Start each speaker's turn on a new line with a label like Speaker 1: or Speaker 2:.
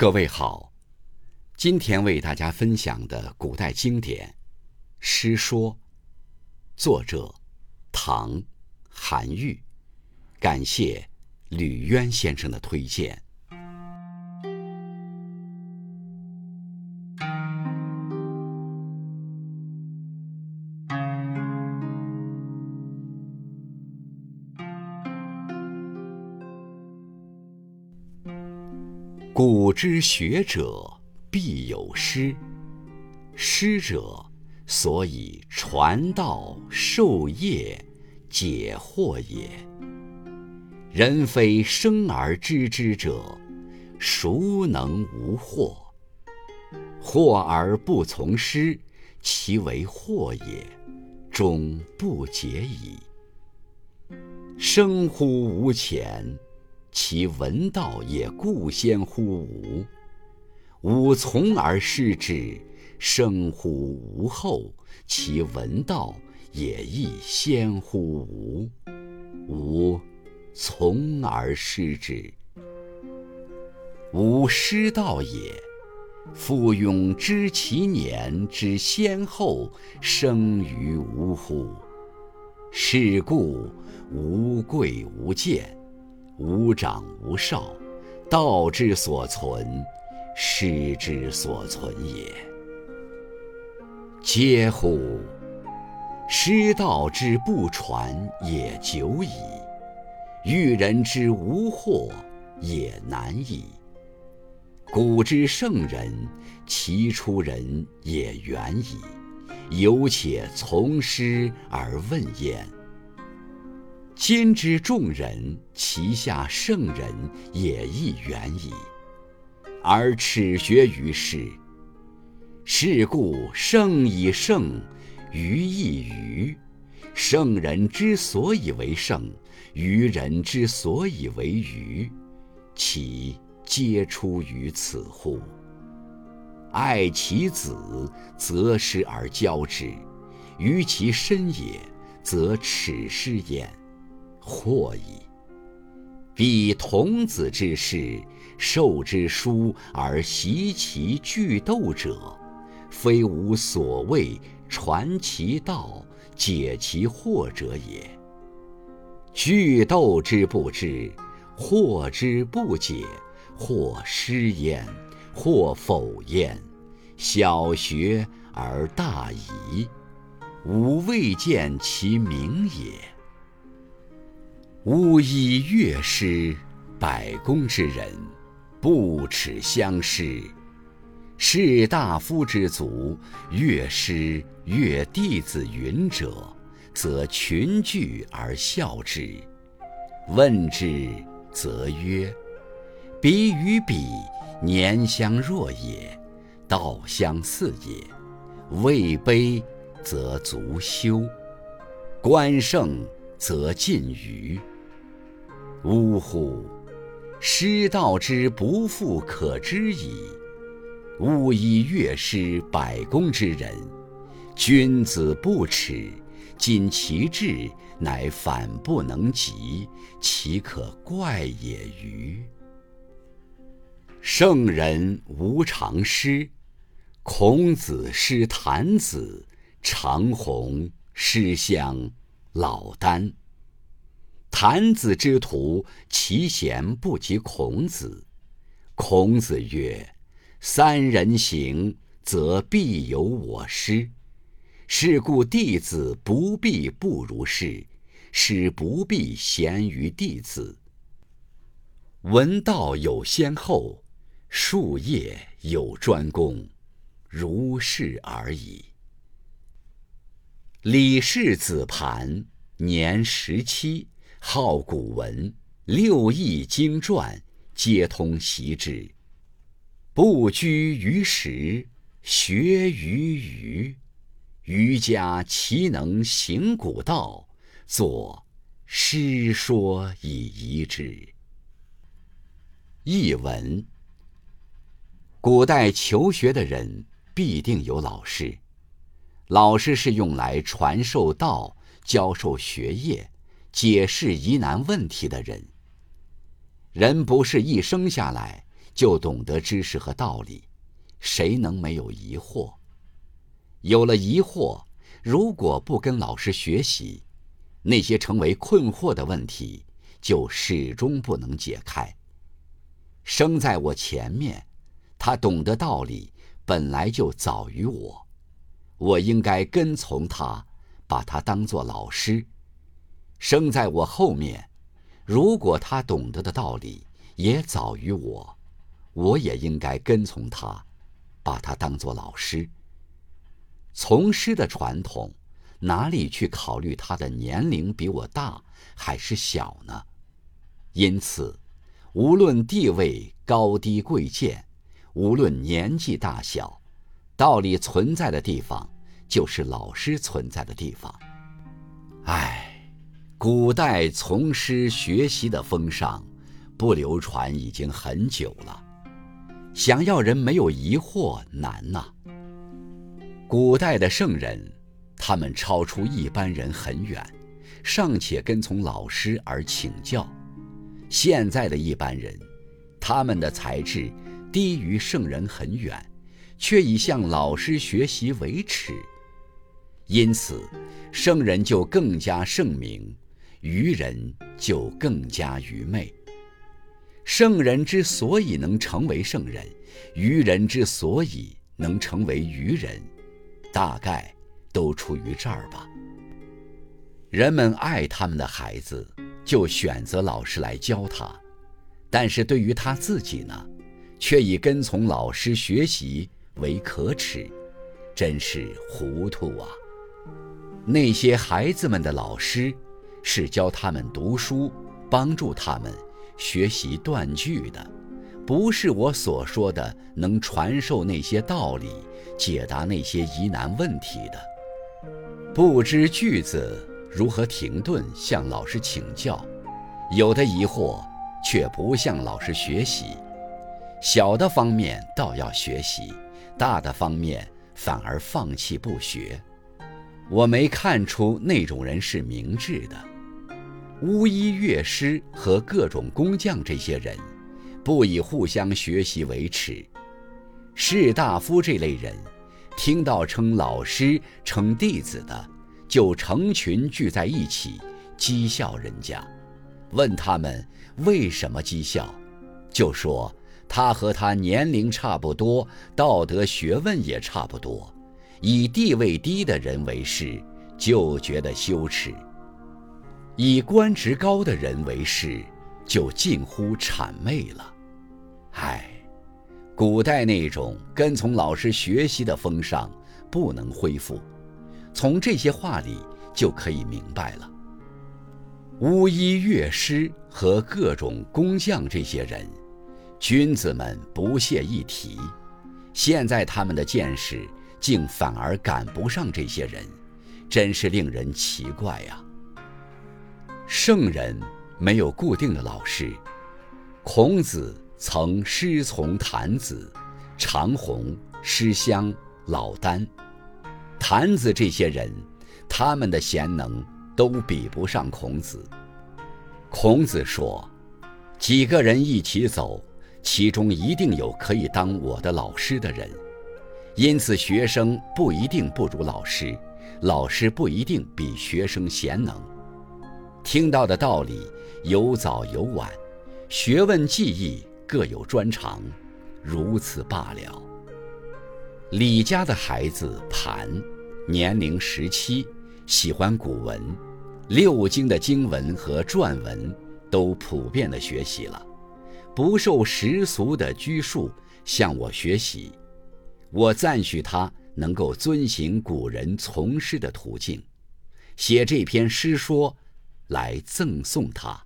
Speaker 1: 各位好，今天为大家分享的古代经典《诗说》，作者唐·韩愈，感谢吕渊先生的推荐。古之学者必有师，师者，所以传道授业解惑也。人非生而知之者，孰能无惑？惑而不从师，其为惑也，终不解矣。生乎吾前。其闻道也固先乎吾，吾从而师之，生乎吾后；其闻道也亦先乎吾，吾从而师之。吾师道也，夫庸知其年之先后，生于吾乎？是故无贵无贱。无长无少，道之所存，师之所存也。嗟乎！师道之不传也久矣，欲人之无惑也难矣。古之圣人，其出人也远矣，犹且从师而问焉。今之众人，其下圣人也亦远矣，而耻学于世。是故圣以圣，愚亦愚。圣人之所以为圣，愚人之所以为愚，其皆出于此乎？爱其子，择师而教之；于其身也，则耻师焉。惑矣！彼童子之事，授之书而习其句斗者，非吾所谓传其道、解其惑者也。句斗之不知，惑之不解，或失焉，或否焉，小学而大遗，吾未见其明也。吾以乐师百工之人，不耻相师。士大夫之族，乐师乐弟子云者，则群聚而笑之。问之，则曰：“彼与彼，年相若也，道相似也。位卑，则足羞；官盛，则近谀。”呜呼！师道之不复可知矣。吾以乐师百工之人，君子不耻，今其志乃反不能及，其可怪也欤？圣人无常师。孔子师谭子，长虹师襄，老聃。谭子之徒，其贤不及孔子。孔子曰：“三人行，则必有我师。是故弟子不必不如师，师不必贤于弟子。闻道有先后，术业有专攻，如是而已。”李氏子盘年十七。好古文，六艺经传皆通习之。不拘于时，学于余。余家其能行古道，作《诗说》以遗之。译文：古代求学的人必定有老师，老师是用来传授道、教授学业。解释疑难问题的人，人不是一生下来就懂得知识和道理，谁能没有疑惑？有了疑惑，如果不跟老师学习，那些成为困惑的问题就始终不能解开。生在我前面，他懂得道理本来就早于我，我应该跟从他，把他当做老师。生在我后面，如果他懂得的道理也早于我，我也应该跟从他，把他当做老师。从师的传统，哪里去考虑他的年龄比我大还是小呢？因此，无论地位高低贵贱，无论年纪大小，道理存在的地方，就是老师存在的地方。唉，古代从师学习的风尚，不流传已经很久了，想要人没有疑惑难呐。古代的圣人，他们超出一般人很远，尚且跟从老师而请教；现在的一般人，他们的才智低于圣人很远，却以向老师学习为耻。因此，圣人就更加圣明，愚人就更加愚昧。圣人之所以能成为圣人，愚人之所以能成为愚人。大概都出于这儿吧。人们爱他们的孩子，就选择老师来教他；但是对于他自己呢，却以跟从老师学习为可耻，真是糊涂啊！那些孩子们的老师，是教他们读书、帮助他们学习断句的。不是我所说的能传授那些道理、解答那些疑难问题的。不知句子如何停顿，向老师请教；有的疑惑却不向老师学习。小的方面倒要学习，大的方面反而放弃不学。我没看出那种人是明智的。巫医、乐师和各种工匠这些人。不以互相学习为耻，士大夫这类人，听到称老师、称弟子的，就成群聚在一起讥笑人家。问他们为什么讥笑，就说他和他年龄差不多，道德学问也差不多，以地位低的人为师，就觉得羞耻；以官职高的人为师。就近乎谄媚了，唉，古代那种跟从老师学习的风尚不能恢复。从这些话里就可以明白了。巫医、乐师和各种工匠这些人，君子们不屑一提。现在他们的见识竟反而赶不上这些人，真是令人奇怪呀。圣人。没有固定的老师。孔子曾师从谭子、长虹、师襄、老聃、谭子这些人，他们的贤能都比不上孔子。孔子说：“几个人一起走，其中一定有可以当我的老师的人。因此，学生不一定不如老师，老师不一定比学生贤能。”听到的道理有早有晚，学问技艺各有专长，如此罢了。李家的孩子盘，年龄十七，喜欢古文，六经的经文和篆文都普遍的学习了，不受世俗的拘束，向我学习。我赞许他能够遵行古人从师的途径，写这篇诗说。来赠送他。